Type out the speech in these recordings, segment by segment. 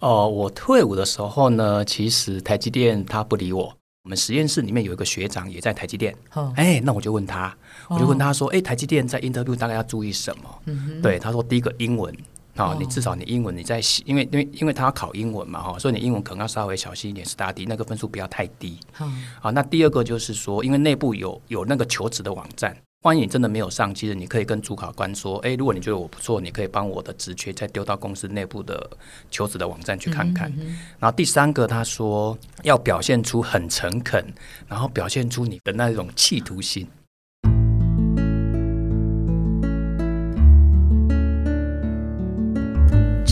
哦，我退伍的时候呢，其实台积电他不理我。我们实验室里面有一个学长也在台积电，哎，那我就问他，我就问他说，哎，台积电在 interview 大概要注意什么？对，他说第一个英文啊，你至少你英文你在，因为因为因为他要考英文嘛哈，所以你英文可能要稍微小心一点，study 那个分数不要太低。好，那第二个就是说，因为内部有有那个求职的网站。万一你真的没有上，其实你可以跟主考官说：“哎，如果你觉得我不错，你可以帮我的职缺再丢到公司内部的求职的网站去看看。”然后第三个，他说要表现出很诚恳，然后表现出你的那种企图心。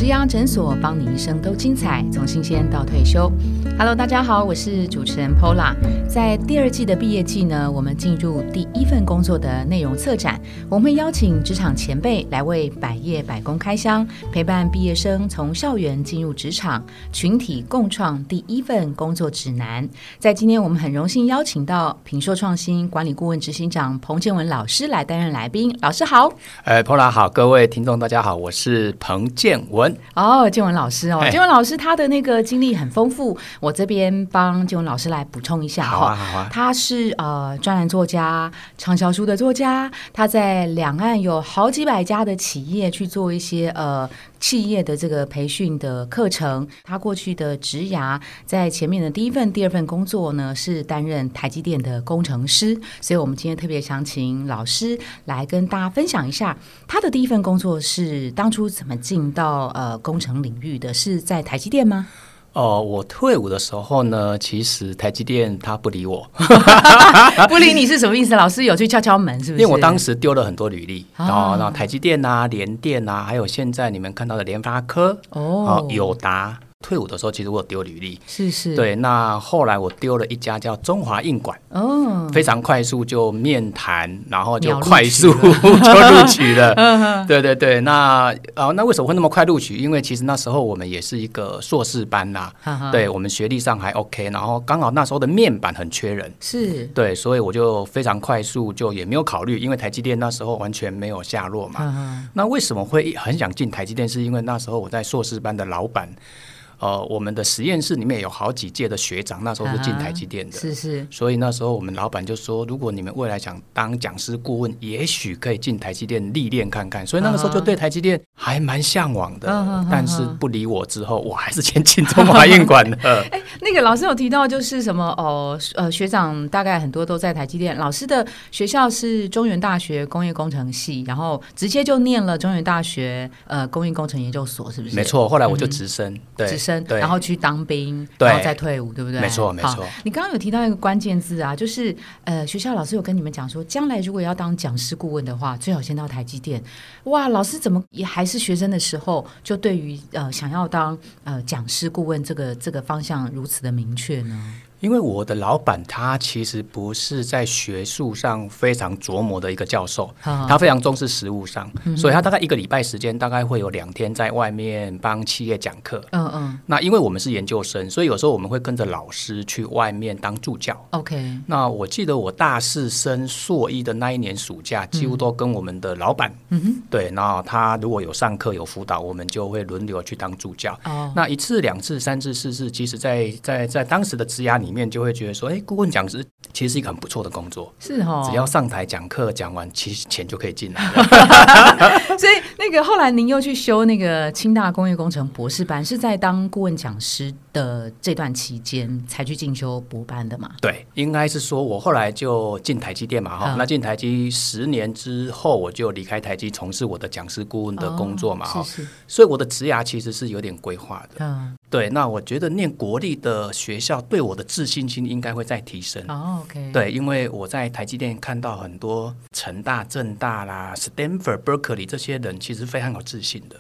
植阳诊所，帮你一生都精彩，从新鲜到退休。Hello，大家好，我是主持人 Pola。在第二季的毕业季呢，我们进入第一份工作的内容策展，我们会邀请职场前辈来为百业百工开箱，陪伴毕业生从校园进入职场，群体共创第一份工作指南。在今天，我们很荣幸邀请到品硕创新管理顾问执行长彭建文老师来担任来宾。老师好，哎，Pola 好，各位听众大家好，我是彭建文。哦，建文老师哦，建文老师他的那个经历很丰富，我这边帮建文老师来补充一下哈。好啊，好啊。他是呃专栏作家、畅销书的作家，他在两岸有好几百家的企业去做一些呃企业的这个培训的课程。他过去的职涯在前面的第一份、第二份工作呢是担任台积电的工程师，所以我们今天特别想请老师来跟大家分享一下他的第一份工作是当初怎么进到呃。工程领域的是在台积电吗？哦，我退伍的时候呢，其实台积电他不理我，不理你是什么意思？老师有去敲敲门，是不是？因为我当时丢了很多履历，然后，然后台积电啊、联电啊，还有现在你们看到的联发科哦、友达。退伍的时候，其实我有丢履历，是是，对。那后来我丢了一家叫中华印馆，哦，非常快速就面谈，然后就快速 就录取了。对对对，那啊，那为什么会那么快录取？因为其实那时候我们也是一个硕士班呐，对我们学历上还 OK，然后刚好那时候的面板很缺人，是对，所以我就非常快速就也没有考虑，因为台积电那时候完全没有下落嘛。那为什么会很想进台积电？是因为那时候我在硕士班的老板。呃，我们的实验室里面有好几届的学长，那时候是进台积电的，是是。所以那时候我们老板就说，如果你们未来想当讲师顾问，也许可以进台积电历练看看。所以那个时候就对台积电还蛮向往的，但是不理我之后，我还是先进中华印管的。哎，那个老师有提到就是什么哦，呃，学长大概很多都在台积电，老师的学校是中原大学工业工程系，然后直接就念了中原大学呃工业工程研究所，是不是？没错，后来我就直升，对。然后去当兵，然后再退伍，对不对？没错，没错。你刚刚有提到一个关键字啊，就是呃，学校老师有跟你们讲说，将来如果要当讲师顾问的话，最好先到台积电。哇，老师怎么也还是学生的时候，就对于呃想要当呃讲师顾问这个这个方向如此的明确呢？因为我的老板他其实不是在学术上非常琢磨的一个教授，他非常重视实务上，所以他大概一个礼拜时间大概会有两天在外面帮企业讲课。嗯嗯。那因为我们是研究生，所以有时候我们会跟着老师去外面当助教。OK。那我记得我大四升硕一的那一年暑假，几乎都跟我们的老板。对，那他如果有上课有辅导，我们就会轮流去当助教。哦。那一次、两次、三次、四次，其实，在在在当时的职涯里。面就会觉得说，哎，顾问讲师其实是一个很不错的工作，是哦，只要上台讲课讲完，其实钱就可以进来。所以那个后来您又去修那个清大工业工程博士班，是在当顾问讲师的这段期间才去进修博班的嘛？对，应该是说我后来就进台积电嘛，哈，那进台积十年之后，我就离开台积，从事我的讲师顾问的工作嘛，哈，所以我的职涯其实是有点规划的。嗯，对，那我觉得念国立的学校对我的自自信心应该会再提升。哦，OK，对，因为我在台积电看到很多成大、正大啦、Stanford、Berkeley 这些人，其实非常有自信的。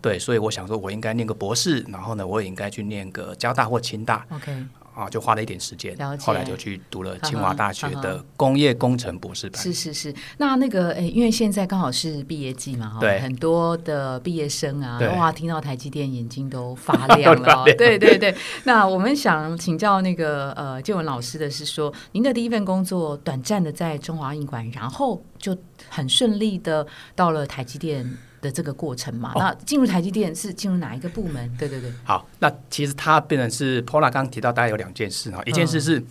对，所以我想说，我应该念个博士，然后呢，我也应该去念个交大或清大。OK。啊，就花了一点时间，后来就去读了清华大学的工业工程博士班。是是是，那那个诶，因为现在刚好是毕业季嘛，对，很多的毕业生啊，哇，听到台积电眼睛都发 亮了。对对对，那我们想请教那个呃建文老师的是说，您的第一份工作短暂的在中华印馆，然后就很顺利的到了台积电。的这个过程嘛。那进入台积电是进入哪一个部门？对对对。好，那其实它变成是 Pola 刚刚提到，大概有两件事哈，一件事是。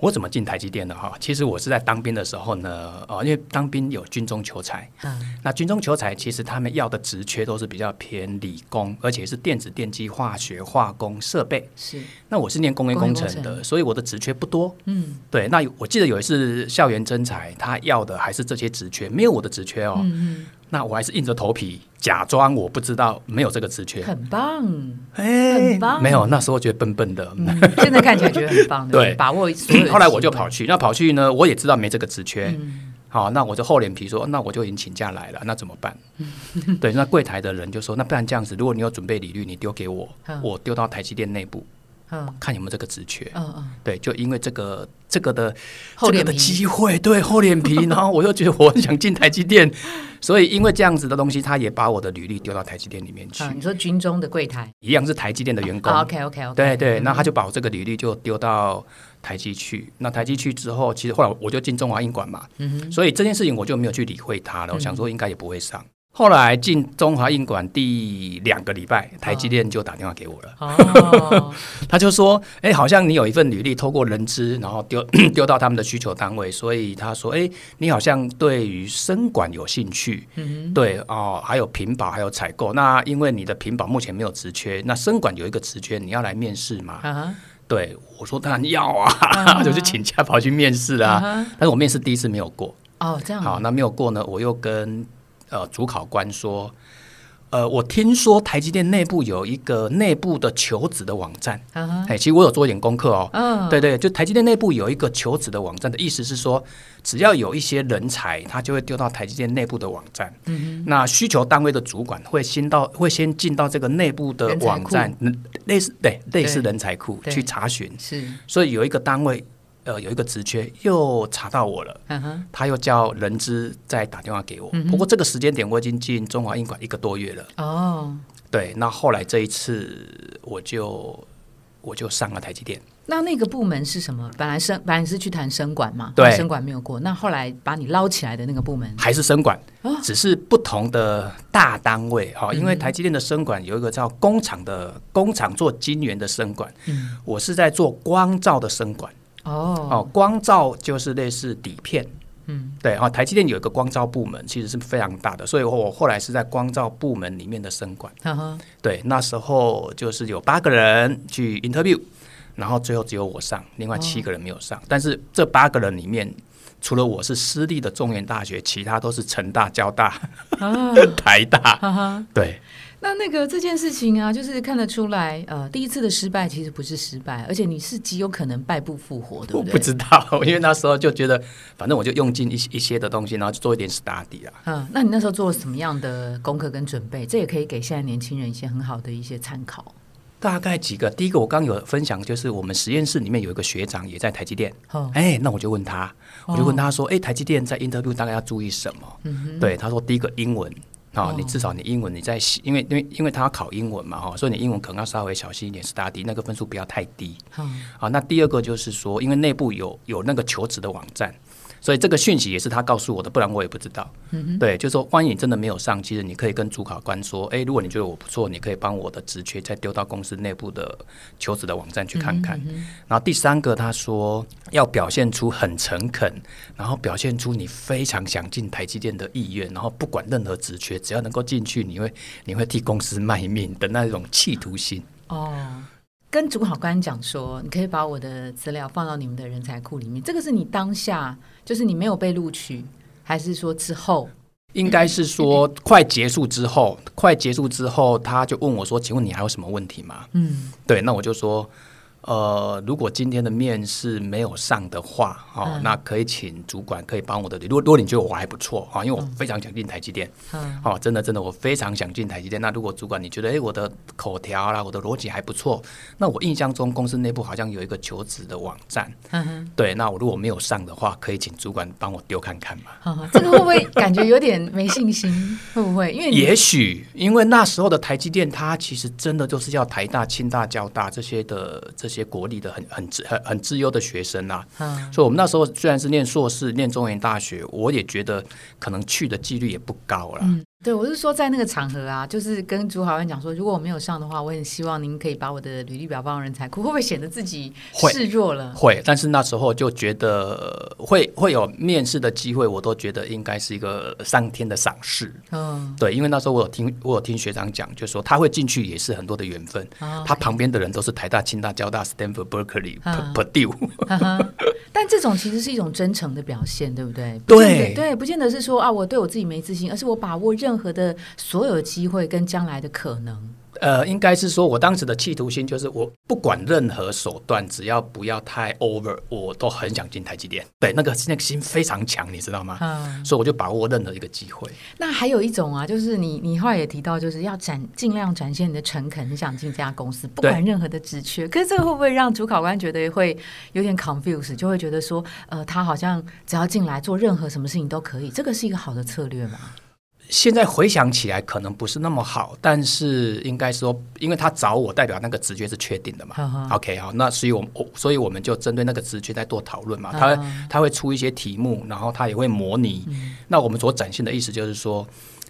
我怎么进台积电的哈？其实我是在当兵的时候呢，哦，因为当兵有军中求才，嗯，那军中求才其实他们要的职缺都是比较偏理工，而且是电子、电机、化学、化工、设备。是，那我是念工业工程的，所以我的职缺不多。嗯，对。那我记得有一次校园征才，他要的还是这些职缺，没有我的职缺哦。嗯嗯。那我还是硬着头皮假装我不知道，没有这个职缺。很棒，哎，很棒。没有，那时候觉得笨笨的。现在看起来觉得很棒。对，把握。后来我就跑去，那跑去呢，我也知道没这个职缺。好，那我就厚脸皮说，那我就已经请假来了，那怎么办？对，那柜台的人就说，那不然这样子，如果你有准备履历，你丢给我，我丢到台积电内部。看有没有这个职缺，嗯嗯，对，就因为这个这个的这个的机会，对厚脸皮，然后我又觉得我很想进台积电，所以因为这样子的东西，他也把我的履历丢到台积电里面去。你说军中的柜台。一样是台积电的员工，OK OK OK，对对，那他就把我这个履历就丢到台积去。那台积去之后，其实后来我就进中华印馆嘛，嗯哼，所以这件事情我就没有去理会他了。我想说应该也不会上。后来进中华印馆第两个礼拜，台积电就打电话给我了。哦，他就说：“哎，好像你有一份履历，透过人资，然后丢 丢到他们的需求单位，所以他说：‘哎，你好像对于生管有兴趣。’嗯，对哦，还有屏保，还有采购。那因为你的屏保目前没有职缺，那生管有一个职缺，你要来面试吗？啊，对我说当然要啊，就去请假跑去面试啊。但是我面试第一次没有过。哦，这样好，那没有过呢，我又跟。呃，主考官说：“呃，我听说台积电内部有一个内部的求职的网站。哎，其实我有做一点功课哦。嗯，对对，就台积电内部有一个求职的网站的意思是说，只要有一些人才，他就会丢到台积电内部的网站。嗯那需求单位的主管会先到，会先进到这个内部的网站，类似对类似人才库去查询。是，所以有一个单位。”呃，有一个职缺又查到我了，他又叫人资再打电话给我。不过这个时间点我已经进中华印馆一个多月了。哦，对，那后来这一次我就我就上了台积电。那那个部门是什么？本来生本来是去谈生管嘛，对，生管没有过。那后来把你捞起来的那个部门还是生管，只是不同的大单位哈。因为台积电的生管有一个叫工厂的工厂做晶圆的生管，嗯，我是在做光照的生管。哦。哦，光照就是类似底片，嗯，对啊，台积电有一个光照部门，其实是非常大的，所以我后来是在光照部门里面的生管，对，那时候就是有八个人去 interview，然后最后只有我上，另外七个人没有上，但是这八个人里面，除了我是私立的中原大学，其他都是成大、交大、台大，对。那那个这件事情啊，就是看得出来，呃，第一次的失败其实不是失败，而且你是极有可能败不复活，对不对？我不知道，因为那时候就觉得，反正我就用尽一一些的东西，然后就做一点 study 啊。嗯，那你那时候做了什么样的功课跟准备？这也可以给现在年轻人一些很好的一些参考。大概几个，第一个我刚有分享，就是我们实验室里面有一个学长也在台积电。哦，哎，那我就问他，我就问他说，哎，台积电在 interview 大概要注意什么？嗯对，他说第一个英文。哦，你至少你英文你在因为因为因为他要考英文嘛哈，所以你英文可能要稍微小心一点，study 那个分数不要太低。好，那第二个就是说，因为内部有有那个求职的网站。所以这个讯息也是他告诉我的，不然我也不知道。对，就是说，万一你真的没有上，其实你可以跟主考官说：“哎，如果你觉得我不错，你可以帮我的职缺再丢到公司内部的求职的网站去看看。”然后第三个，他说要表现出很诚恳，然后表现出你非常想进台积电的意愿，然后不管任何职缺，只要能够进去，你会你会替公司卖命的那种企图心。哦。跟主考官讲说，你可以把我的资料放到你们的人才库里面。这个是你当下，就是你没有被录取，还是说之后？应该是说快结束之后，快结束之后，他就问我说：“请问你还有什么问题吗？”嗯，对，那我就说。呃，如果今天的面试没有上的话，哦，那可以请主管可以帮我的。如果如果你觉得我还不错啊，因为我非常想进台积电，哦，真的真的我非常想进台积电。那如果主管你觉得，哎，我的口条啦，我的逻辑还不错，那我印象中公司内部好像有一个求职的网站，对，那我如果没有上的话，可以请主管帮我丢看看嘛。哦这个会不会感觉有点没信心？会不会？因为也许因为那时候的台积电，它其实真的就是要台大、清大、交大这些的这些。些国立的很很很很自由的学生呐，所以我们那时候虽然是念硕士、念中原大学，我也觉得可能去的几率也不高了。对，我是说在那个场合啊，就是跟主考官讲说，如果我没有上的话，我很希望您可以把我的履历表放人才库，会不会显得自己示弱了？会，但是那时候就觉得会会有面试的机会，我都觉得应该是一个上天的赏识。嗯，对，因为那时候我有听我有听学长讲，就说他会进去也是很多的缘分，他旁边的人都是台大、清大、交大、Stanford、Berkeley、Purdue。但这种其实是一种真诚的表现，对不对？对对，不见得是说啊，我对我自己没自信，而是我把握任何的所有机会跟将来的可能。呃，应该是说，我当时的企图心就是，我不管任何手段，只要不要太 over，我都很想进台积电。对，那个那个心非常强，你知道吗？嗯，所以我就把握任何一个机会。那还有一种啊，就是你你后来也提到，就是要展尽量展现你的诚恳，你想进这家公司，不管任何的职缺。可是这个会不会让主考官觉得会有点 confuse，就会觉得说，呃，他好像只要进来做任何什么事情都可以，这个是一个好的策略吗？现在回想起来，可能不是那么好，但是应该说，因为他找我，代表那个直觉是确定的嘛。OK，好，那所以我们所以我们就针对那个直觉在做讨论嘛。他他会出一些题目，然后他也会模拟。那我们所展现的意思就是说。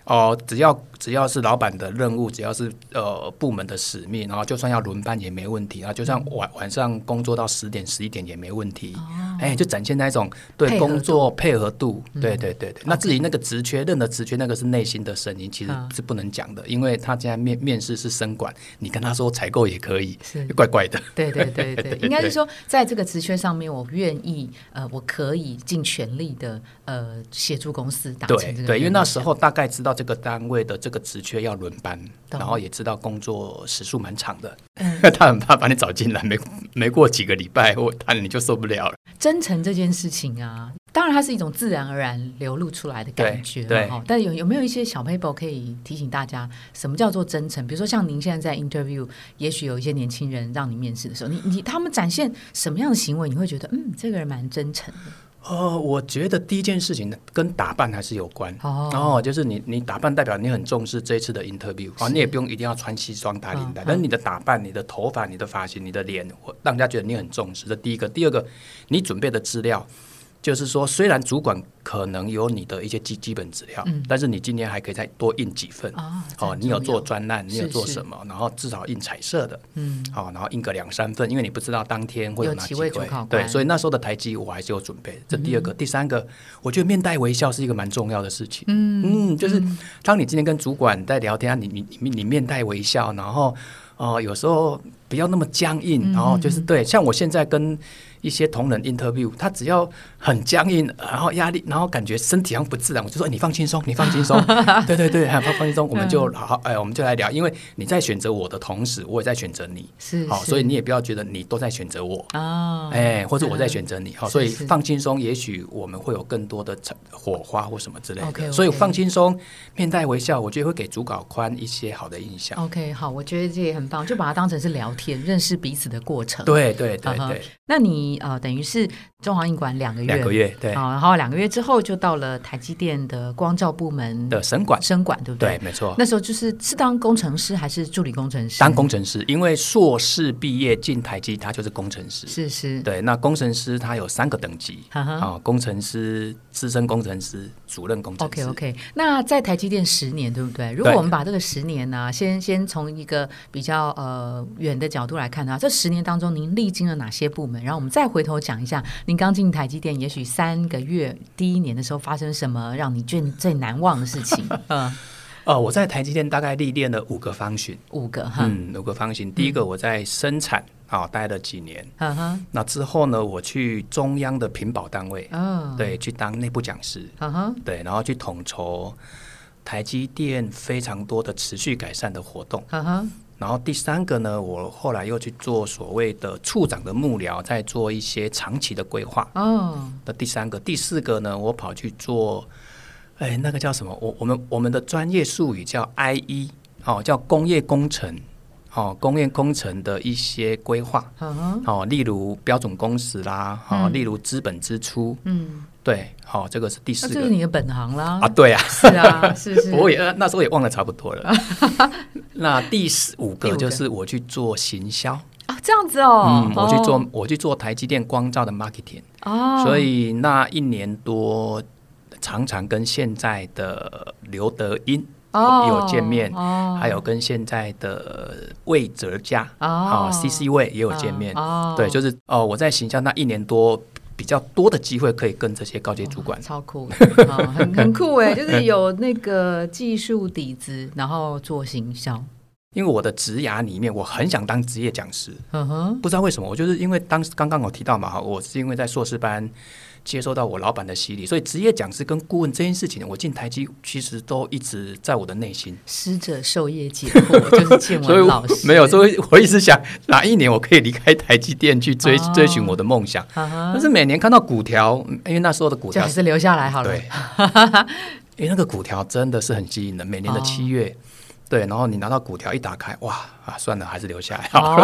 哦，只要只要是老板的任务，只要是呃部门的使命，然后就算要轮班也没问题啊，就算晚晚上工作到十点十一点也没问题。哎，就展现那种对工作配合度，对对对对。那至于那个职缺，任何职缺，那个是内心的声音，其实是不能讲的，因为他现在面面试是生管，你跟他说采购也可以，是怪怪的。对对 对对，应该是说在这个职缺上面，我愿意呃，我可以尽全力的呃协助公司达成这个。对，因为那时候大概知道。这个单位的这个职缺要轮班，然后也知道工作时数蛮长的，他很怕把你找进来，没没过几个礼拜，我他你就受不了了。真诚这件事情啊，当然它是一种自然而然流露出来的感觉，对。但有有没有一些小 paper 可以提醒大家，什么叫做真诚？比如说像您现在在 interview，也许有一些年轻人让你面试的时候，你你他们展现什么样的行为，你会觉得嗯，这个人蛮真诚的。呃，我觉得第一件事情跟打扮还是有关哦。然后就是你，你打扮代表你很重视这一次的 interview 啊，你也不用一定要穿西装打领带，但是你的打扮、你的头发、你的发型、你的脸，让人家觉得你很重视。这第一个，第二个，你准备的资料。就是说，虽然主管可能有你的一些基基本资料，但是你今天还可以再多印几份哦。你有做专栏，你有做什么？然后至少印彩色的，嗯，好，然后印个两三份，因为你不知道当天会有哪几位。对，所以那时候的台机我还是有准备。这第二个，第三个，我觉得面带微笑是一个蛮重要的事情。嗯嗯，就是当你今天跟主管在聊天，你你你你面带微笑，然后哦，有时候不要那么僵硬，然后就是对，像我现在跟。一些同仁 interview，他只要很僵硬，然后压力，然后感觉身体上不自然，我就说你放轻松，你放轻松，对对对，放放轻松，我们就好，哎，我们就来聊，因为你在选择我的同时，我也在选择你，是好，所以你也不要觉得你都在选择我啊，哎，或者我在选择你，好，所以放轻松，也许我们会有更多的火花或什么之类的，所以放轻松，面带微笑，我觉得会给主考宽一些好的印象。OK，好，我觉得这也很棒，就把它当成是聊天、认识彼此的过程。对对对对，那你。呃，等于是中华印馆两个月，两个月对，好，然后两个月之后就到了台积电的光照部门的生管，生管对不对？对，没错。那时候就是是当工程师还是助理工程师？当工程师，因为硕士毕业进台积，他就是工程师。是是，对。那工程师他有三个等级，啊，工程师、资深工程师、主任工程师。OK OK。那在台积电十年，对不对？如果我们把这个十年呢，先先从一个比较呃远的角度来看的话，这十年当中您历经了哪些部门？然后我们再回头讲一下。您刚进台积电，也许三个月第一年的时候，发生什么让你最最难忘的事情？嗯，呃，我在台积电大概历练了五个方形，五个哈，嗯，五个方形。第一个我在生产啊待了几年，嗯哼，那之后呢，我去中央的品保单位，嗯，对，去当内部讲师，嗯哼，对，然后去统筹台积电非常多的持续改善的活动，嗯哼。然后第三个呢，我后来又去做所谓的处长的幕僚，在做一些长期的规划。哦。的第三个、第四个呢，我跑去做，哎，那个叫什么？我我们我们的专业术语叫 IE，哦，叫工业工程，哦，工业工程的一些规划。哦，例如标准工时啦，哦，例如资本支出。嗯。对，好，这个是第四个，这是你的本行啦。啊，对啊，是啊，是是。我也那时候也忘了差不多了。那第十五个就是我去做行销啊，这样子哦。嗯，我去做，我去做台积电光照的 marketing。哦。所以那一年多，常常跟现在的刘德英有见面，还有跟现在的魏哲家啊，C C 魏也有见面。对，就是哦，我在行销那一年多。比较多的机会可以跟这些高级主管，超酷，很很酷哎，就是 有那个技术底子，然后做行销。因为我的职涯里面，我很想当职业讲师，嗯哼，不知道为什么，我就是因为当时刚刚我提到嘛，我是因为在硕士班。接受到我老板的洗礼，所以职业讲师跟顾问这件事情，我进台积其实都一直在我的内心。师者授业解惑，就是建文 老师。没有，所以我一直想哪一年我可以离开台积电去追追寻我的梦想。但是每年看到股条，因为那时候的股条还是留下来好了。对，因为那个股条真的是很吸引人，每年的七月。对，然后你拿到股条一打开，哇啊，算了，还是留下来好。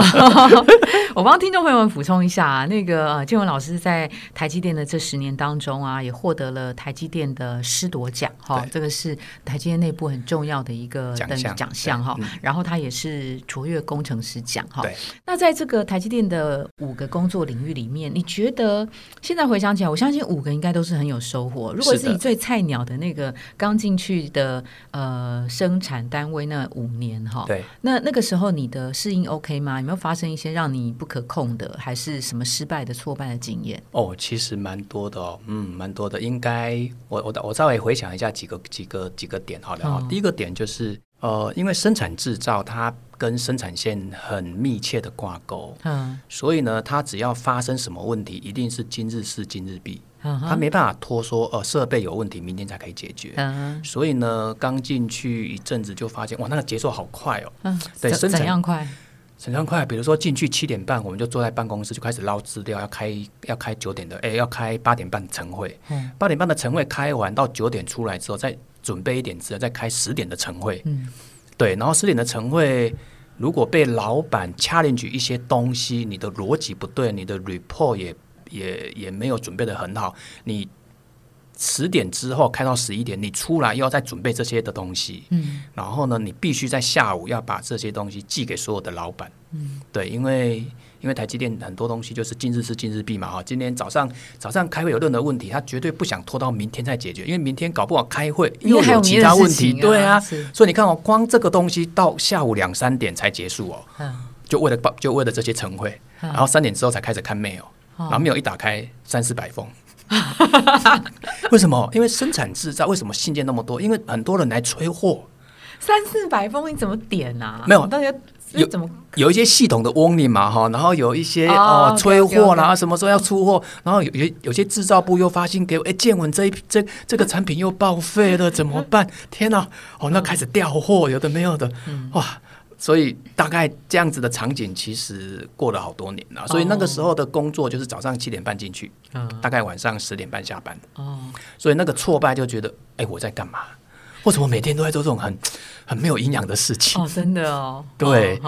我帮听众朋友们补充一下啊，那个建文老师在台积电的这十年当中啊，也获得了台积电的师铎奖哈，这个是台积电内部很重要的一个奖项奖项哈。然后他也是卓越工程师奖哈。对。那在这个台积电的五个工作领域里面，你觉得现在回想起来，我相信五个应该都是很有收获。如果是你最菜鸟的那个刚进去的呃生产单位？那五年哈，对，那那个时候你的适应 OK 吗？有没有发生一些让你不可控的，还是什么失败的、挫败的经验？哦，其实蛮多的哦，嗯，蛮多的。应该我我我稍微回想一下几个几个几个点好了哈。第一个点就是呃，因为生产制造它跟生产线很密切的挂钩，嗯，所以呢，它只要发生什么问题，一定是今日事今日毕。嗯、它没办法拖说，呃，设备有问题，明天才可以解决。嗯所以呢，刚进去一阵子就发现，哇，那个节奏好快哦。嗯，对，怎样快？怎样快？比如说进去七点半，我们就坐在办公室就开始捞资料，要开要开九点的，哎，要开八点半晨会。嗯，八点半的晨会开完到九点出来之后，再准备一点资料，再开十点的晨会。嗯，对，然后十点的晨会，如果被老板掐进去一些东西，你的逻辑不对，你的 report 也。也也没有准备的很好，你十点之后开到十一点，你出来又要再准备这些的东西，嗯，然后呢，你必须在下午要把这些东西寄给所有的老板，嗯，对，因为因为台积电很多东西就是今日事今日毕嘛，哈，今天早上早上开会有任何问题，他绝对不想拖到明天再解决，因为明天搞不好开会又有其他问题，对啊，所以你看哦，光这个东西到下午两三点才结束哦，嗯，就为了报就为了这些晨会，然后三点之后才开始看 mail。然后没有一打开三四百封，为什么？因为生产制造为什么信件那么多？因为很多人来催货，三四百封你怎么点啊？没有，大家有怎么有一些系统的 warning 嘛哈？然后有一些哦催货啦，什么时候要出货？然后有有有些制造部又发信给我，哎，建文这一这这个产品又报废了，怎么办？天哪！哦，那开始调货，有的没有的，哇！所以大概这样子的场景，其实过了好多年了。所以那个时候的工作就是早上七点半进去，大概晚上十点半下班。哦，所以那个挫败就觉得，哎，我在干嘛？为什么每天都在做这种很 很没有营养的事情？哦，真的哦。对。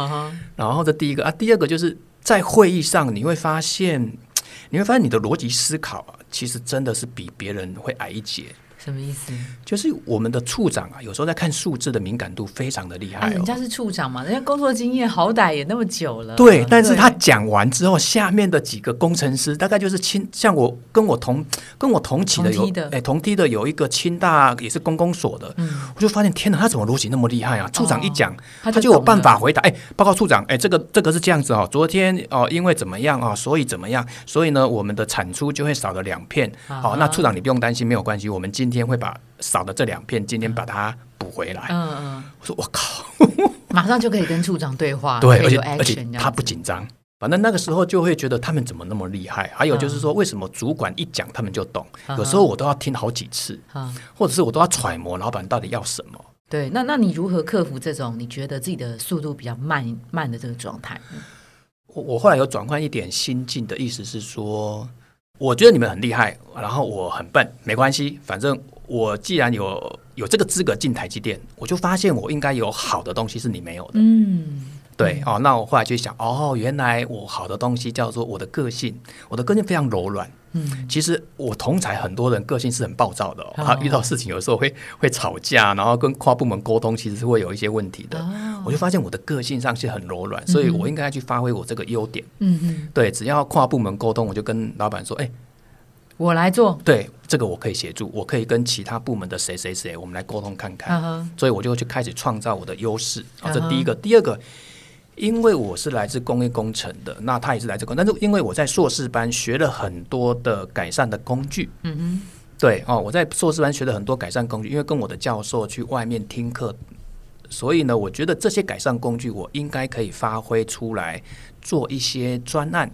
然后这第一个啊，第二个就是在会议上你会发现，你会发现你的逻辑思考啊，其实真的是比别人会矮一截。什么意思？就是我们的处长啊，有时候在看数字的敏感度非常的厉害。人家是处长嘛，人家工作经验好歹也那么久了。对，但是他讲完之后，下面的几个工程师，大概就是亲，像我跟我同跟我同期的有，哎，同梯的有一个清大也是公公所的，嗯，我就发现天哪，他怎么逻辑那么厉害啊？处长一讲，他就有办法回答。哎，报告处长，哎，这个这个是这样子哦，昨天哦，因为怎么样啊，所以怎么样，所以呢，我们的产出就会少了两片。好，那处长你不用担心，没有关系，我们今天。天会把少的这两片今天把它补回来。嗯嗯，我说我靠，马上就可以跟处长对话。对，而且而且他不紧张。反正那个时候就会觉得他们怎么那么厉害。还有就是说，为什么主管一讲他们就懂？有时候我都要听好几次，或者是我都要揣摩老板到底要什么。对，那那你如何克服这种你觉得自己的速度比较慢慢的这个状态？我我后来有转换一点心境的意思是说。我觉得你们很厉害，然后我很笨，没关系，反正我既然有有这个资格进台积电，我就发现我应该有好的东西是你没有的。嗯。对哦，那我后来就想，哦，原来我好的东西叫做我的个性，我的个性非常柔软。嗯，其实我同才很多人个性是很暴躁的，他遇到事情有时候会会吵架，然后跟跨部门沟通其实是会有一些问题的。我就发现我的个性上是很柔软，所以我应该去发挥我这个优点。嗯嗯，对，只要跨部门沟通，我就跟老板说，哎。我来做。对，这个我可以协助，我可以跟其他部门的谁谁谁，我们来沟通看看。所以我就去开始创造我的优势。啊，这第一个，第二个，因为我是来自工业工程的，那他也是来自工，但是因为我在硕士班学了很多的改善的工具。嗯哼。对哦，我在硕士班学了很多改善工具，因为跟我的教授去外面听课。所以呢，我觉得这些改善工具我应该可以发挥出来，做一些专案。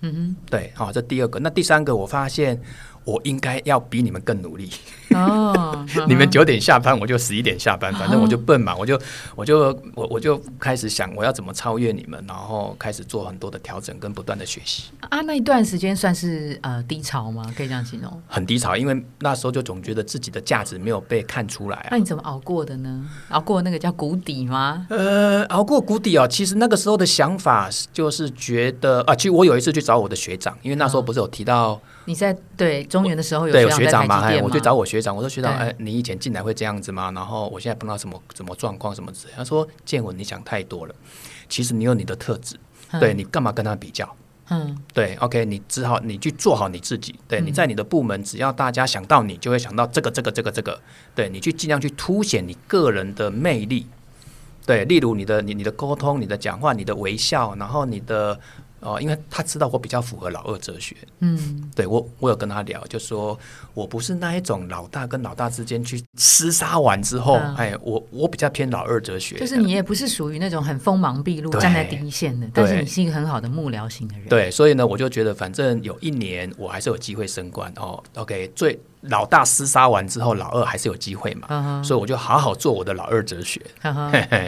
嗯哼，对，好，这第二个。那第三个，我发现。我应该要比你们更努力哦！你们九点下班，我就十一点下班，反正我就笨嘛，我就我就我我就开始想我要怎么超越你们，然后开始做很多的调整跟不断的学习。啊，那一段时间算是呃低潮吗？可以这样形容？很低潮，因为那时候就总觉得自己的价值没有被看出来。那你怎么熬过的呢？熬过那个叫谷底吗？呃，熬过谷底哦。其实那个时候的想法就是觉得啊，其实我有一次去找我的学长，因为那时候不是有提到。你在对中原的时候有学长嘛？哎，我去找我学长，我说学长，哎，你以前进来会这样子吗？然后我现在碰到什么什么状况什么子？他说建文，你想太多了。其实你有你的特质，对你干嘛跟他比较？嗯，对，OK，你只好你去做好你自己。对，你在你的部门，只要大家想到你，就会想到这个这个这个这个。对你去尽量去凸显你个人的魅力。对，例如你的你你的沟通、你的讲话、你的微笑，然后你的。哦，因为他知道我比较符合老二哲学，嗯，对我我有跟他聊，就说我不是那一种老大跟老大之间去厮杀完之后，哎，我我比较偏老二哲学，就是你也不是属于那种很锋芒毕露站在第一线的，但是你是一个很好的幕僚型的人，对，所以呢，我就觉得反正有一年我还是有机会升官哦，OK 最。老大厮杀完之后，老二还是有机会嘛，所以我就好好做我的老二哲学。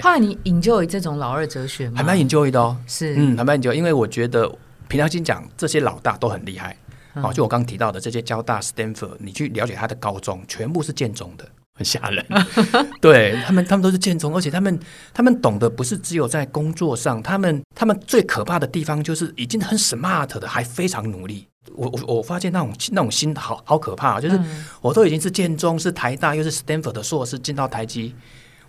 后来你引咎于这种老二哲学吗？还蛮引咎的哦，是嗯，还蛮引咎，因为我觉得平常心讲，这些老大都很厉害。哦，就我刚提到的这些交大、Stanford，你去了解他的高中，全部是建中的，很吓人。对他们，他们都是建中，而且他们他们懂得不是只有在工作上，他们他们最可怕的地方就是已经很 smart 的，还非常努力。我我我发现那种那种心好好可怕，就是我都已经是建中、是台大，又是 Stanford 的硕士，进到台积，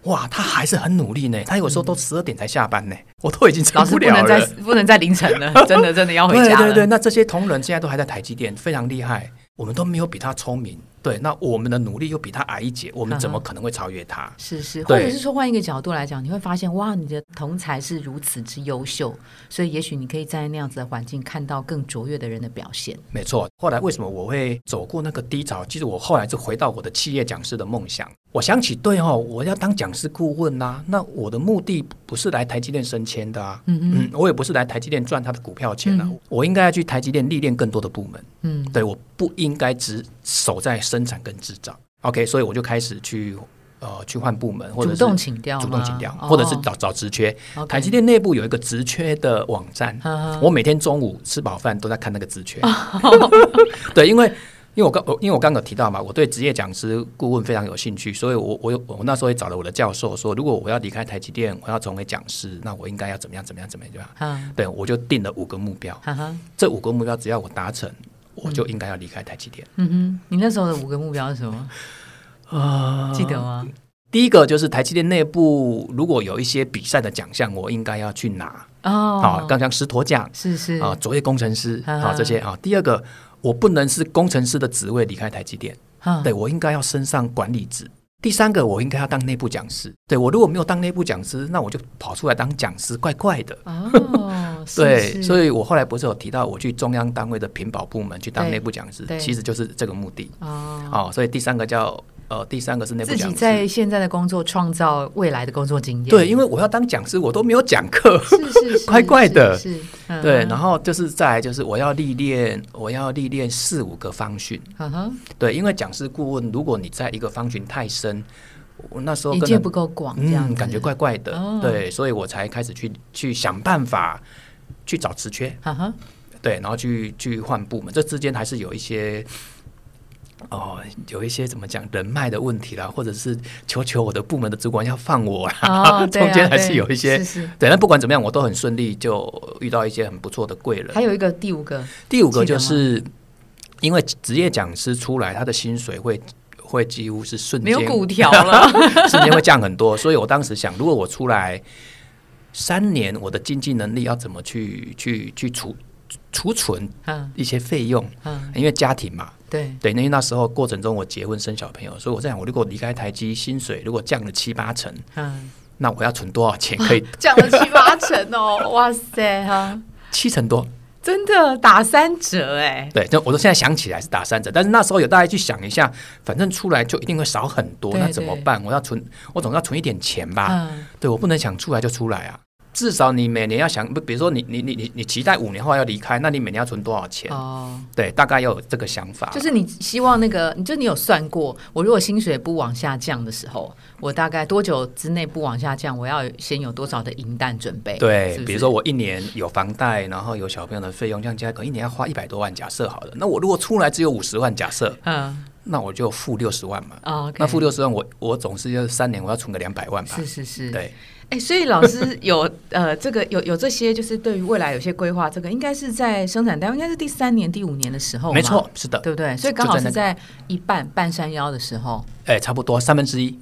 哇，他还是很努力呢。他有时候都十二点才下班呢，我都已经撑不了了。不能再不能再凌晨了，真的真的要回 家。对对对，那这些同仁现在都还在台积电，非常厉害。我们都没有比他聪明，对，那我们的努力又比他矮一截，我们怎么可能会超越他？是是，或者是说换一个角度来讲，你会发现，哇，你的同才是如此之优秀，所以也许你可以在那样子的环境看到更卓越的人的表现。没错，后来为什么我会走过那个低潮？其实我后来就回到我的企业讲师的梦想。我想起，对哦，我要当讲师顾问呐。那我的目的不是来台积电升迁的啊，嗯嗯，我也不是来台积电赚他的股票钱啊。我应该要去台积电历练更多的部门，嗯，对，我不应该只守在生产跟制造。OK，所以我就开始去呃去换部门，或者主动请调，主动请调，或者是找找职缺。台积电内部有一个职缺的网站，我每天中午吃饱饭都在看那个职缺。对，因为。因为我刚我因为我刚刚提到嘛，我对职业讲师顾问非常有兴趣，所以我我有我那时候也找了我的教授说，如果我要离开台积电，我要成为讲师，那我应该要怎么样怎么样怎么样，对吧？嗯，对，我就定了五个目标，这五个目标只要我达成，我就应该要离开台积电。嗯哼，你那时候的五个目标是什么？啊，记得吗？第一个就是台积电内部如果有一些比赛的奖项，我应该要去拿哦。好，刚像石陀奖是是啊，卓越工程师啊这些啊。第二个。我不能是工程师的职位离开台积电，对我应该要升上管理职。第三个，我应该要当内部讲师。对我如果没有当内部讲师，那我就跑出来当讲师，怪怪的。哦，对，所以我后来不是有提到我去中央单位的屏保部门去当内部讲师，其实就是这个目的。哦，哦，所以第三个叫。呃，第三个是那自己在现在的工作创造未来的工作经验。对，因为我要当讲师，我都没有讲课，是 是怪怪的。是，对。然后就是再就是我要历练，我要历练四五个方训。嗯哼。对，因为讲师顾问，如果你在一个方群太深，我那时候眼界不够广，这样感觉怪怪的。对，所以我才开始去去想办法去找职缺。哈哈。对，然后去去换部门，这之间还是有一些。哦，有一些怎么讲人脉的问题啦，或者是求求我的部门的主管要放我啦，中间还是有一些。对，那不管怎么样，我都很顺利，就遇到一些很不错的贵人。还有一个第五个，第五个就是因为职业讲师出来，他的薪水会会几乎是瞬间没有骨条了，瞬间会降很多。所以我当时想，如果我出来三年，我的经济能力要怎么去去去处储存一些费用，嗯，因为家庭嘛，对对，因为那时候过程中我结婚生小朋友，所以我在想，我如果离开台积，薪水如果降了七八成，嗯，那我要存多少钱可以 降了七八成哦？哇塞哈，七成多。真的打三折哎！对，就我都现在想起来是打三折，但是那时候有大家去想一下，反正出来就一定会少很多，那怎么办？我要存，我总要存一点钱吧？对，我不能想出来就出来啊。至少你每年要想，不，比如说你你你你你期待五年后要离开，那你每年要存多少钱？哦，对，大概要有这个想法。就是你希望那个，就你有算过，我如果薪水不往下降的时候，我大概多久之内不往下降？我要先有多少的银弹准备？对，比如说我一年有房贷，然后有小朋友的费用，这样加可能一年要花一百多万。假设好了，那我如果出来只有五十万，假设，嗯，那我就付六十万嘛。哦，那付六十万，我我总是要三年，我要存个两百万吧？是是是，对。哎，所以老师 有呃，这个有有这些，就是对于未来有些规划，这个应该是在生产单位，应该是第三年、第五年的时候，没错，是的，对不对？所以刚好是在一半半山腰的时候，哎，差不多三分之一，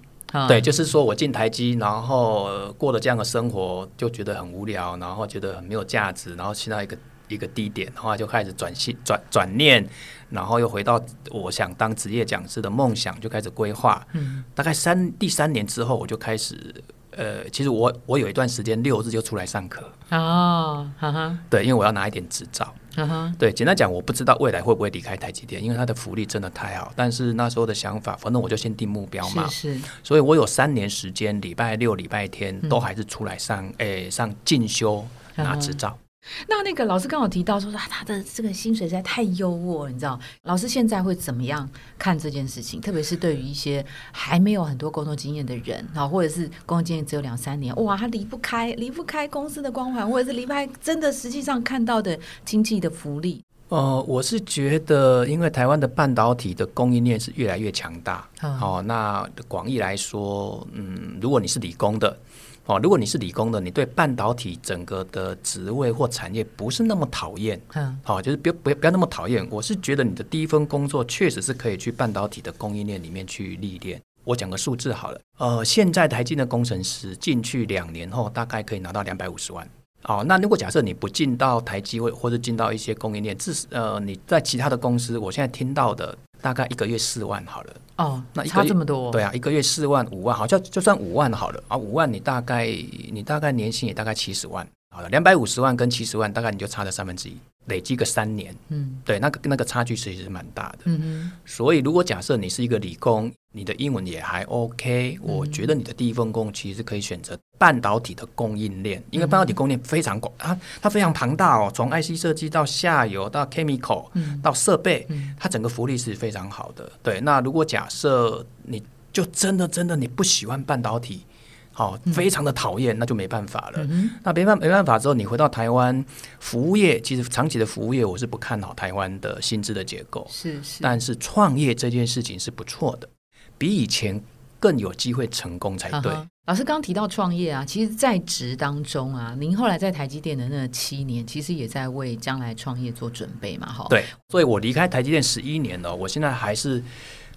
对，就是说我进台积，然后过了这样的生活，就觉得很无聊，然后觉得很没有价值，然后去到一个一个低点，然后就开始转系转转念，然后又回到我想当职业讲师的梦想，就开始规划。嗯，大概三第三年之后，我就开始。呃，其实我我有一段时间六日就出来上课。哦，哈哈，对，因为我要拿一点执照，对，简单讲，我不知道未来会不会离开台积电，因为它的福利真的太好。但是那时候的想法，反正我就先定目标嘛，是，所以我有三年时间，礼拜六、礼拜天都还是出来上，诶，上进修拿执照。那那个老师刚好提到说，他的这个薪水实在太优渥，你知道？老师现在会怎么样看这件事情？特别是对于一些还没有很多工作经验的人，啊，或者是工作经验只有两三年，哇，他离不开离不开公司的光环，或者是离不开真的实际上看到的经济的福利。呃，我是觉得，因为台湾的半导体的供应链是越来越强大，哦，那广义来说，嗯，如果你是理工的。哦，如果你是理工的，你对半导体整个的职位或产业不是那么讨厌，嗯，好，就是不要不要不要那么讨厌。我是觉得你的第一份工作确实是可以去半导体的供应链里面去历练。我讲个数字好了，呃，现在台积的工程师进去两年后，大概可以拿到两百五十万。哦，那如果假设你不进到台积或或者进到一些供应链，至呃你在其他的公司，我现在听到的大概一个月四万好了。哦，那差这么多？对啊，一个月四万五万，好像就算五万好了啊，五万你大概你大概年薪也大概七十万，好了，两百五十万跟七十万大概你就差了三分之一。累积个三年，嗯，对，那个那个差距其实是蛮大的，嗯哼。所以如果假设你是一个理工，你的英文也还 OK，我觉得你的第一份工其实可以选择半导体的供应链，因为半导体供应链非常广，它它非常庞大哦，从 IC 设计到下游到 chemical，到设备，它整个福利是非常好的。对，那如果假设你就真的真的你不喜欢半导体。好，非常的讨厌，那就没办法了。那没办没办法之后，你回到台湾服务业，其实长期的服务业，我是不看好台湾的薪资的结构。是是，但是创业这件事情是不错的，比以前更有机会成功才对。老师刚提到创业啊，其实，在职当中啊，您后来在台积电的那七年，其实也在为将来创业做准备嘛？哈，对，所以我离开台积电十一年了，我现在还是。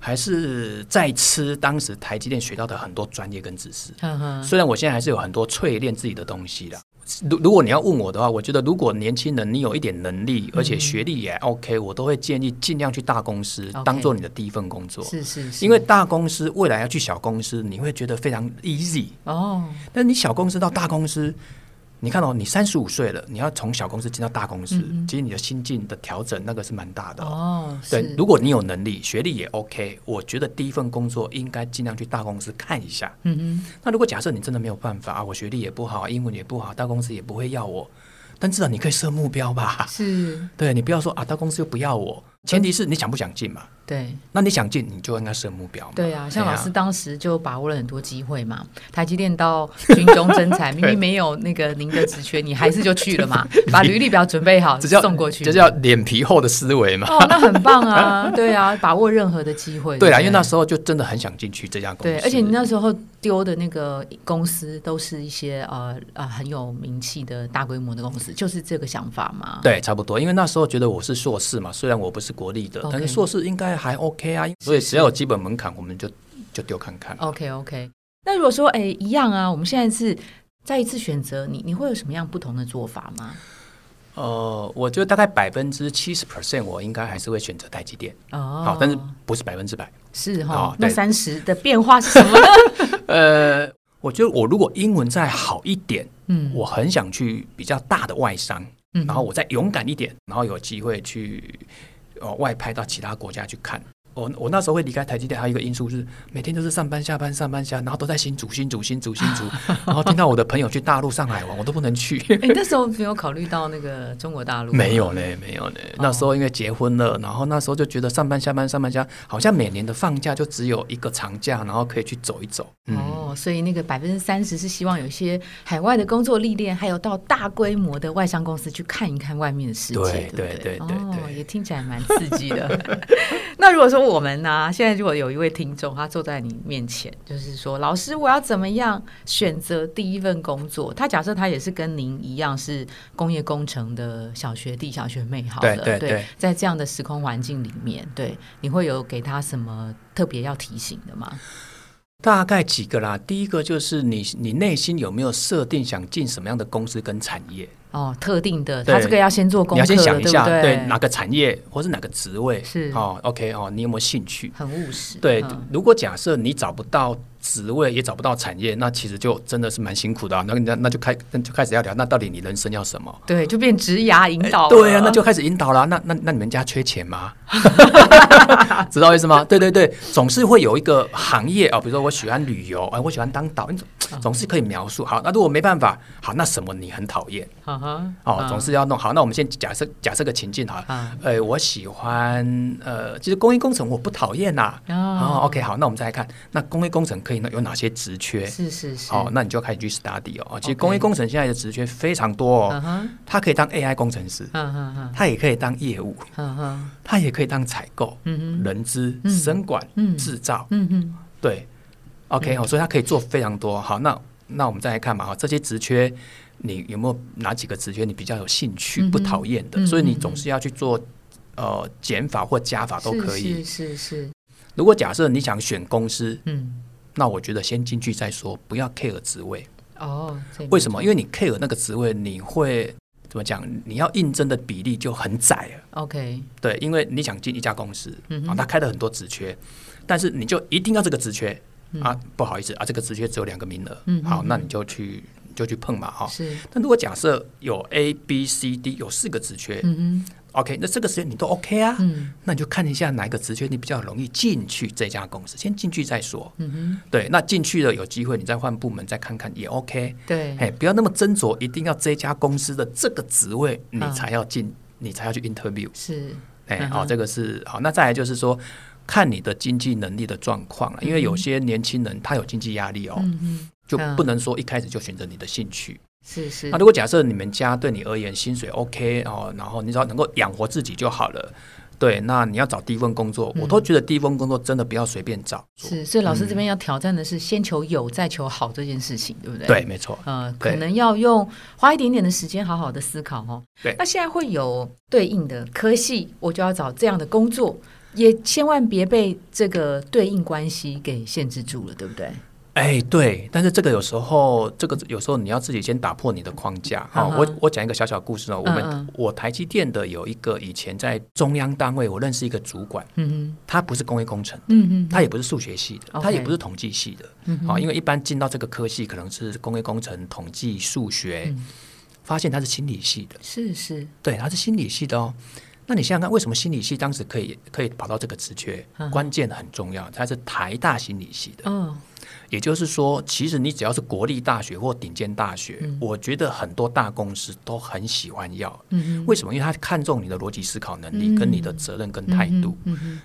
还是在吃当时台积电学到的很多专业跟知识。虽然我现在还是有很多淬炼自己的东西的。如如果你要问我的话，我觉得如果年轻人你有一点能力，而且学历也 OK，我都会建议尽量去大公司当做你的第一份工作。是是是。因为大公司未来要去小公司，你会觉得非常 easy 哦。但你小公司到大公司。你看哦，你三十五岁了，你要从小公司进到大公司，其实你的心境的调整那个是蛮大的哦。对，如果你有能力，学历也 OK，我觉得第一份工作应该尽量去大公司看一下。嗯嗯。那如果假设你真的没有办法啊，我学历也不好，英文也不好，大公司也不会要我，但至少你可以设目标吧。是。对你不要说啊，大公司又不要我，前提是你想不想进嘛。对，那你想进，你就应该设目标。对啊，像老师当时就把握了很多机会嘛。台积电到军中征才，明明没有那个您的职缺，你还是就去了嘛，把履历表准备好，送过去，这叫脸皮厚的思维嘛。哦，那很棒啊，对啊，把握任何的机会。对啊，因为那时候就真的很想进去这家公司。对，而且你那时候丢的那个公司都是一些呃呃很有名气的大规模的公司，就是这个想法嘛。对，差不多，因为那时候觉得我是硕士嘛，虽然我不是国立的，但是硕士应该还 OK 啊。所以只要有基本门槛，我们就就丢看看。OK OK。那如果说哎一样啊，我们现在是再一次选择，你你会有什么样不同的做法吗？呃，我觉得大概百分之七十 percent，我应该还是会选择台积电。哦，好，但是不是百分之百？是哈，那三十的变化是什么呢？呃，我觉得我如果英文再好一点，嗯，我很想去比较大的外商，嗯，然后我再勇敢一点，然后有机会去呃外派到其他国家去看。我我那时候会离开台积电，还有一个因素是每天都是上班下班上班下，然后都在新竹新竹新竹新竹，然后听到我的朋友去大陆上海玩，我都不能去。哎，那时候没有考虑到那个中国大陆？没有嘞，没有嘞。那时候因为结婚了，然后那时候就觉得上班下班上班下，好像每年的放假就只有一个长假，然后可以去走一走。哦，所以那个百分之三十是希望有一些海外的工作历练，还有到大规模的外商公司去看一看外面的世界，对对对对。哦，也听起来蛮刺激的。那如果说我们呢？现在如果有一位听众，他坐在你面前，就是说，老师，我要怎么样选择第一份工作？他假设他也是跟您一样是工业工程的小学弟、小学妹，好了，对对，在这样的时空环境里面，对，你会有给他什么特别要提醒的吗？大概几个啦，第一个就是你，你内心有没有设定想进什么样的公司跟产业？哦，特定的，他这个要先做功课，你要先想一下，对哪个产业或是哪个职位是哦，OK 哦，你有没有兴趣？很务实。对，如果假设你找不到。职位也找不到产业，那其实就真的是蛮辛苦的啊。那那那就开那就开始要聊，那到底你人生要什么？对，就变职涯引导。对啊，那就开始引导了。那那那你们家缺钱吗？知道意思吗？对对对，总是会有一个行业啊，比如说我喜欢旅游，哎，我喜欢当导，总是可以描述。好，那如果没办法，好，那什么你很讨厌？哦，总是要弄好。那我们先假设假设个情境哈，呃，我喜欢呃，其实工业工程我不讨厌呐。哦，OK，好，那我们再来看，那工业工程。可以呢？有哪些职缺？是是是。好，那你就要开始去 study 哦。其实工业工程现在的职缺非常多哦。他可以当 AI 工程师，他也可以当业务，他也可以当采购、人资、生管、制造。嗯嗯。对，OK 哦，所以他可以做非常多。好，那那我们再来看嘛。哈，这些职缺，你有没有哪几个职缺你比较有兴趣、不讨厌的？所以你总是要去做呃减法或加法都可以。是是是。如果假设你想选公司，嗯。那我觉得先进去再说，不要 care 职位哦。为什么？因为你 care 那个职位，你会怎么讲？你要应征的比例就很窄了。OK，对，因为你想进一家公司啊，他开了很多职缺，但是你就一定要这个职缺啊？不好意思啊，这个职缺只有两个名额。嗯，好，那你就去就去碰嘛，哈。是。但如果假设有 A、B、C、D 有四个职缺，嗯 OK，那这个时间你都 OK 啊？嗯，那你就看一下哪一个职缺你比较容易进去这家公司，先进去再说。嗯哼，对，那进去了有机会，你再换部门再看看也 OK。对，哎，不要那么斟酌，一定要这家公司的这个职位你才要进，你才要去 interview。是，哎，好，这个是好。那再来就是说，看你的经济能力的状况了，因为有些年轻人他有经济压力哦，就不能说一开始就选择你的兴趣。是是，那如果假设你们家对你而言薪水 OK 哦，然后你只要能够养活自己就好了，对，那你要找第一份工作，我都觉得第一份工作真的不要随便找。是，所以老师这边要挑战的是先求有再求好这件事情，对不对？对，没错。呃，可能要用花一点点的时间好好的思考哦。对，那现在会有对应的科系，我就要找这样的工作，也千万别被这个对应关系给限制住了，对不对？哎，对，但是这个有时候，这个有时候你要自己先打破你的框架。好，我我讲一个小小故事哦。我们我台积电的有一个以前在中央单位，我认识一个主管。嗯，他不是工业工程，他也不是数学系的，他也不是统计系的。嗯好，因为一般进到这个科系，可能是工业工程、统计、数学，发现他是心理系的。是是，对，他是心理系的哦。那你想想看，为什么心理系当时可以可以跑到这个职缺？关键很重要，他是台大心理系的。嗯。也就是说，其实你只要是国立大学或顶尖大学，我觉得很多大公司都很喜欢要。为什么？因为他看重你的逻辑思考能力跟你的责任跟态度。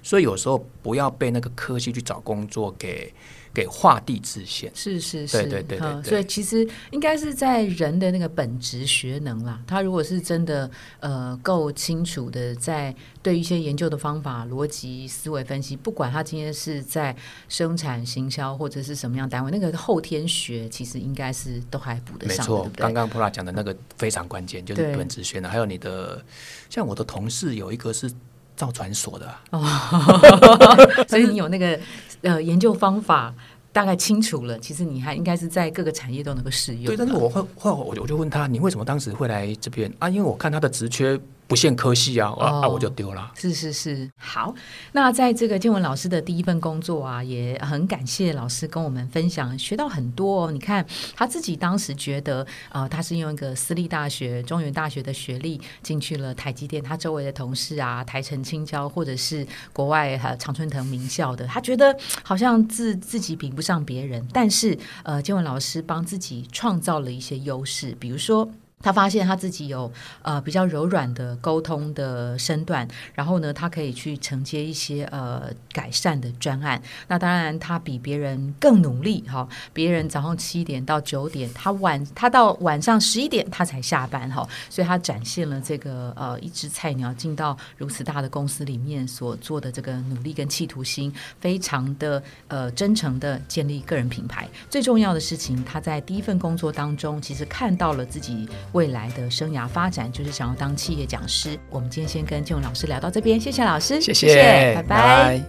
所以有时候不要被那个科系去找工作给。给画地自限，是是是，对对对对，所以其实应该是在人的那个本职学能啦。他如果是真的呃够清楚的，在对一些研究的方法、逻辑思维分析，不管他今天是在生产、行销或者是什么样单位，那个后天学其实应该是都还补得上。没错，刚刚普拉讲的那个非常关键，就是本职学能。还有你的，像我的同事有一个是造船所的，所以你有那个呃研究方法。大概清楚了，其实你还应该是在各个产业都能够适用。对，但是我会会我我就问他，你为什么当时会来这边啊？因为我看他的职缺。不限科系啊，啊我就丢了。是是是，好。那在这个建文老师的第一份工作啊，也很感谢老师跟我们分享，学到很多。哦你看他自己当时觉得，呃，他是用一个私立大学、中原大学的学历进去了台积电，他周围的同事啊，台城青椒或者是国外还有常春藤名校的，他觉得好像自自己比不上别人。但是，呃，建文老师帮自己创造了一些优势，比如说。他发现他自己有呃比较柔软的沟通的身段，然后呢，他可以去承接一些呃改善的专案。那当然，他比别人更努力哈。别人早上七点到九点，他晚他到晚上十一点他才下班哈。所以他展现了这个呃一只菜鸟进到如此大的公司里面所做的这个努力跟企图心，非常的呃真诚的建立个人品牌。最重要的事情，他在第一份工作当中，其实看到了自己。未来的生涯发展就是想要当企业讲师。我们今天先跟建勇老师聊到这边，谢谢老师，谢谢，拜拜。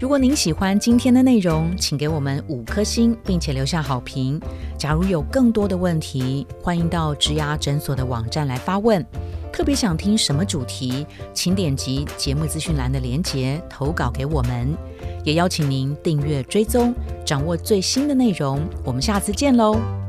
如果您喜欢今天的内容，请给我们五颗星，并且留下好评。假如有更多的问题，欢迎到植牙诊所的网站来发问。特别想听什么主题，请点击节目资讯栏的连结投稿给我们。也邀请您订阅追踪，掌握最新的内容。我们下次见喽。